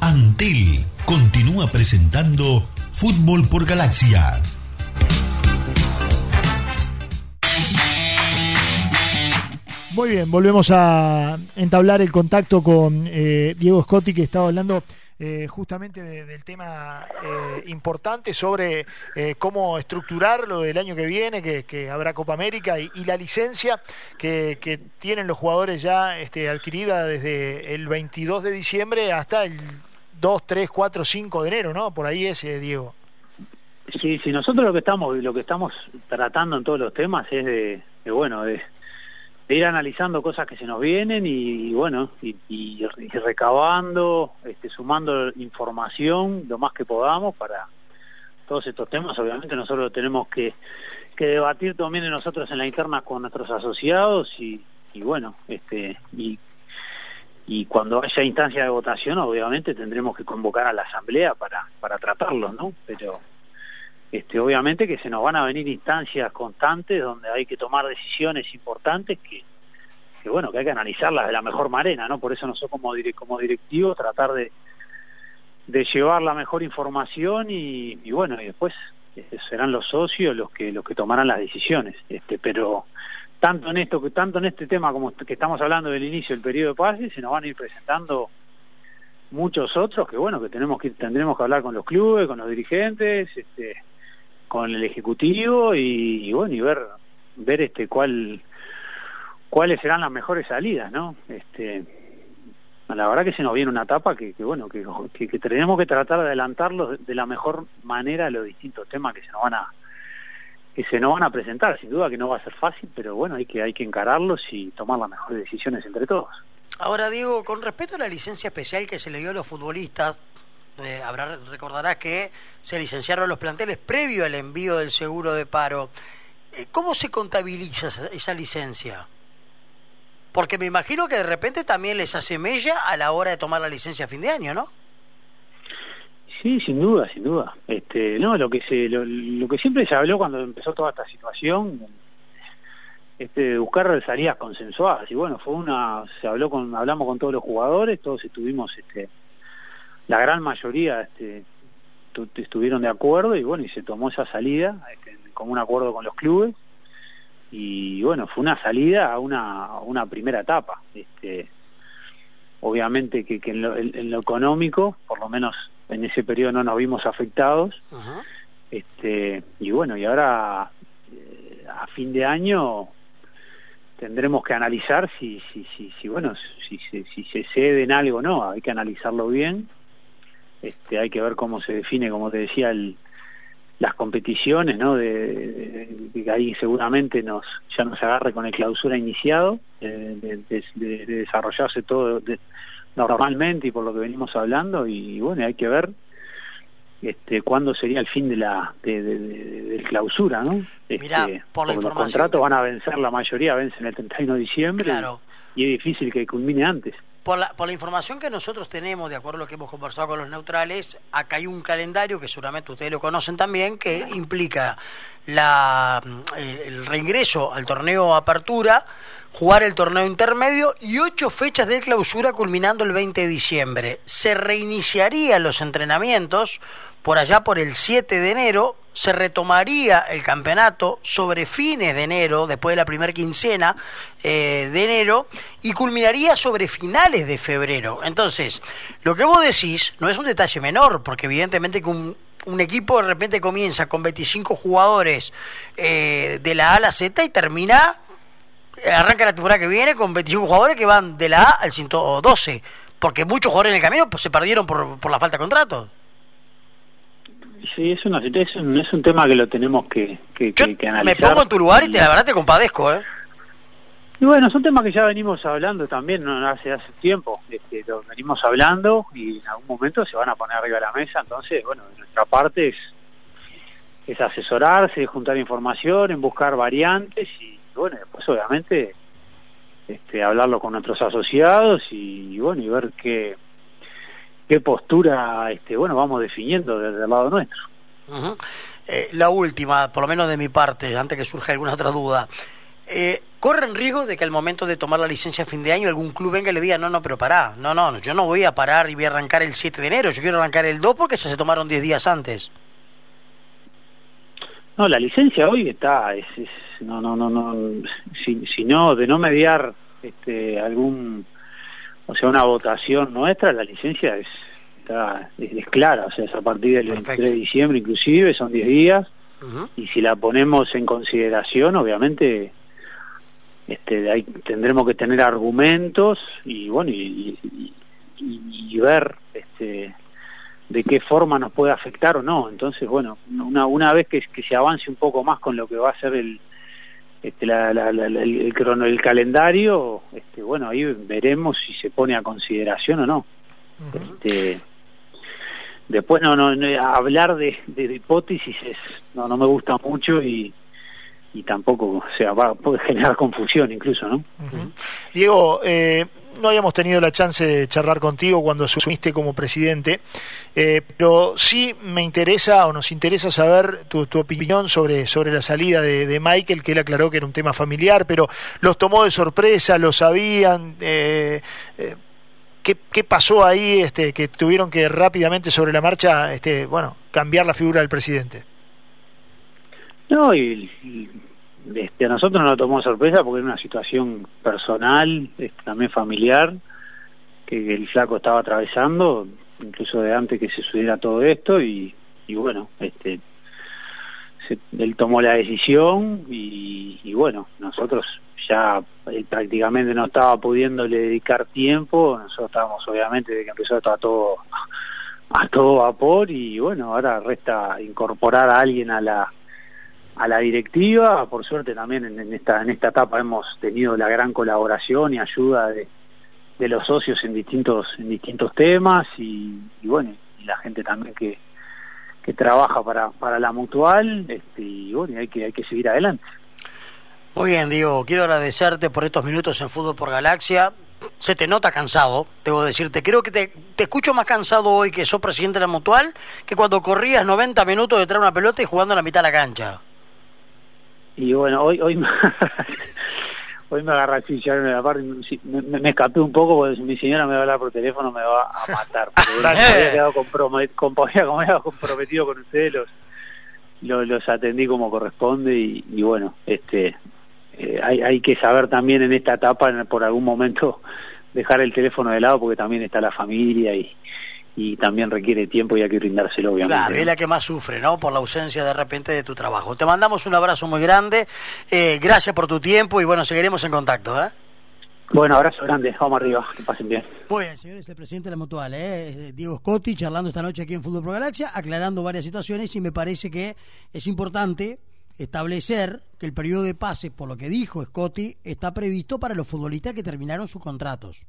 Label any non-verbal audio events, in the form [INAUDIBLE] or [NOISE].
Antel continúa presentando Fútbol por Galaxia. Muy bien, volvemos a entablar el contacto con eh, Diego Scotti que estaba hablando eh, justamente del tema eh, importante sobre eh, cómo estructurar lo del año que viene, que, habrá Copa América y, la licencia que, que, tienen los jugadores ya este, adquirida desde el 22 de diciembre hasta el 2, 3, 4, 5 de enero, ¿no? Por ahí es, Diego. Sí, sí, nosotros lo que estamos lo que estamos tratando en todos los temas es de, de bueno, de ir analizando cosas que se nos vienen y, bueno, y, recabando, este, sumando información lo más que podamos para todos estos temas. Obviamente nosotros tenemos que, que debatir también nosotros en la interna con nuestros asociados y, y bueno, este y, y cuando haya instancia de votación obviamente tendremos que convocar a la asamblea para, para tratarlo, ¿no? Pero este, obviamente que se nos van a venir instancias constantes donde hay que tomar decisiones importantes que, bueno, que hay que analizarlas de la mejor manera, ¿no? Por eso nosotros como, como directivos tratar de, de llevar la mejor información y, bueno, y después este, serán los socios los que los que tomarán las decisiones, este, pero tanto en esto que tanto en este tema como que estamos hablando del inicio del periodo de paz se nos van a ir presentando muchos otros que bueno que tenemos que tendremos que hablar con los clubes con los dirigentes este con el ejecutivo y, bueno y ver ver este cuál cuáles serán las mejores salidas no este la verdad que se nos viene una etapa que, bueno que, que, tenemos que tratar de adelantarlos de la mejor manera los distintos temas que se nos van a que se nos van a presentar sin duda que no va a ser fácil pero bueno hay que hay que encararlos y tomar las mejores decisiones entre todos ahora Diego con respecto a la licencia especial que se le dio a los futbolistas eh, habrá, recordarás que se licenciaron los planteles previo al envío del seguro de paro. Eh, ¿Cómo se contabiliza esa, licencia? Porque me imagino que de repente también les asemella a la hora de tomar la licencia a fin de año, ¿no? Sí, sin duda, sin duda. Este, no, lo que se, lo, que siempre se habló cuando empezó toda esta situación, este, buscar salidas consensuadas. Y bueno, fue una, se habló con, hablamos con todos los jugadores, todos estuvimos, este, la gran mayoría este, estuvieron de acuerdo y bueno, y se tomó esa salida este, con un acuerdo con los clubes y bueno, fue una salida a una, una primera etapa. Este, obviamente que, en, lo, económico, por lo menos en ese periodo no nos vimos afectados. este, y bueno, y ahora eh, a fin de año tendremos que analizar si, si, si, si bueno, si, si, si se cede en algo o no, hay que analizarlo bien. Este, hay que ver cómo se define, como te decía, las competiciones, ¿no? De, ahí seguramente nos ya nos agarre con el clausura iniciado, de, desarrollarse todo normalmente y por lo que venimos hablando y, bueno, hay que ver este, cuándo sería el fin de la del clausura, ¿no? Este, por los contratos van a vencer, la mayoría vencen el 31 de diciembre y es difícil que culmine antes. Por la, por la información que nosotros tenemos, de acuerdo a lo que hemos conversado con los neutrales, acá hay un calendario que seguramente ustedes lo conocen también, que implica la, el reingreso al torneo Apertura, jugar el torneo intermedio y ocho fechas de clausura culminando el 20 de diciembre. Se reiniciarían los entrenamientos por allá por el 7 de enero se retomaría el campeonato sobre fines de enero, después de la primera quincena eh, de enero, y culminaría sobre finales de febrero. Entonces, lo que vos decís no es un detalle menor, porque evidentemente que un, equipo de repente comienza con 25 jugadores eh, de la A a la Z y termina, arranca la temporada que viene con 25 jugadores que van de la A al 112, porque muchos jugadores en el camino pues, se perdieron por, por la falta de contratos. Sí, es, una, es, un, es un tema que lo tenemos que, que, analizar. Me pongo en tu lugar y te, la verdad te compadezco, ¿eh? Y bueno, son temas que ya venimos hablando también ¿no? hace hace tiempo, este, lo venimos hablando y en algún momento se van a poner arriba de la mesa, entonces, bueno, nuestra parte es, es asesorarse, juntar información, en buscar variantes y, bueno, después obviamente este, hablarlo con nuestros asociados y, y bueno, y ver qué qué postura este bueno vamos definiendo desde el lado nuestro. Eh, la última, por lo menos de mi parte, antes que surja alguna otra duda. Eh, corren riesgo de que al momento de tomar la licencia a fin de año algún club venga y le diga, no, no, pero pará, no, no, yo no voy a parar y voy a arrancar el 7 de enero, yo quiero arrancar el 2 porque ya se tomaron 10 días antes. No, la licencia hoy está, es, no, no, no, no, si, si, no, de no mediar este, algún, o sea, una votación nuestra, la licencia es, está, es, clara, o sea, es a partir del 23 de diciembre inclusive, son 10 días, y si la ponemos en consideración, obviamente este, ahí tendremos que tener argumentos y bueno y, y, ver este, de qué forma nos puede afectar o no. Entonces bueno una una vez que, que se avance un poco más con lo que va a ser el este, la, la, el, el, el, calendario este, bueno ahí veremos si se pone a consideración o no. Este, después no, no, hablar de, de, hipótesis es, no no me gusta mucho y y tampoco, o sea, va, puede generar confusión incluso, ¿no? Diego, eh, no habíamos tenido la chance de charlar contigo cuando asumiste como presidente, eh, pero sí me interesa o nos interesa saber tu, opinión sobre, sobre la salida de, Michael, que él aclaró que era un tema familiar, pero los tomó de sorpresa, lo sabían. Eh, ¿qué, ¿Qué pasó ahí este, que tuvieron que rápidamente sobre la marcha este, bueno, cambiar la figura del presidente? No, y, este, a nosotros nos lo tomó sorpresa porque era una situación personal, también familiar, que el flaco estaba atravesando, incluso de antes que se sucediera todo esto, y, y bueno, este, él tomó la decisión y, y, bueno, nosotros ya él prácticamente no estaba pudiéndole dedicar tiempo, nosotros estábamos obviamente desde que empezó a todo a todo vapor y bueno, ahora resta incorporar a alguien a la a la directiva, por suerte también en, esta en esta etapa hemos tenido la gran colaboración y ayuda de, de los socios en distintos en distintos temas y, bueno y la gente también que, que trabaja para, para la mutual este, y bueno hay que hay que seguir adelante muy bien Diego quiero agradecerte por estos minutos en fútbol por Galaxia se te nota cansado, debo decirte. Creo que te, te, escucho más cansado hoy que sos presidente de la Mutual que cuando corrías 90 minutos detrás de una pelota y jugando en la mitad de la cancha. Y bueno, hoy hoy [LAUGHS] me, hoy me agarra así, ya me, me, me, escapé un poco porque si mi señora me va a hablar por teléfono me va a matar. [LAUGHS] Porque [LAUGHS] me había quedado comprometido, como había comprometido con ustedes, los, los, atendí como corresponde y, y bueno, este eh, hay, hay que saber también en esta etapa, por algún momento, dejar el teléfono de lado porque también está la familia y, y también requiere tiempo y hay que brindárselo, obviamente. Claro, es la que más sufre, ¿no? Por la ausencia de repente de tu trabajo. Te mandamos un abrazo muy grande, eh, gracias por tu tiempo y bueno, seguiremos en contacto, ¿eh? Bueno, abrazo grande, vamos arriba, que pasen bien. Muy bien, señores, el presidente de la Mutual, ¿eh? Diego Scotti, charlando esta noche aquí en Fútbol Pro Galaxia, aclarando varias situaciones y me parece que es importante establecer que el periodo de pase, por lo que dijo Scotti, está previsto para los futbolistas que terminaron sus contratos.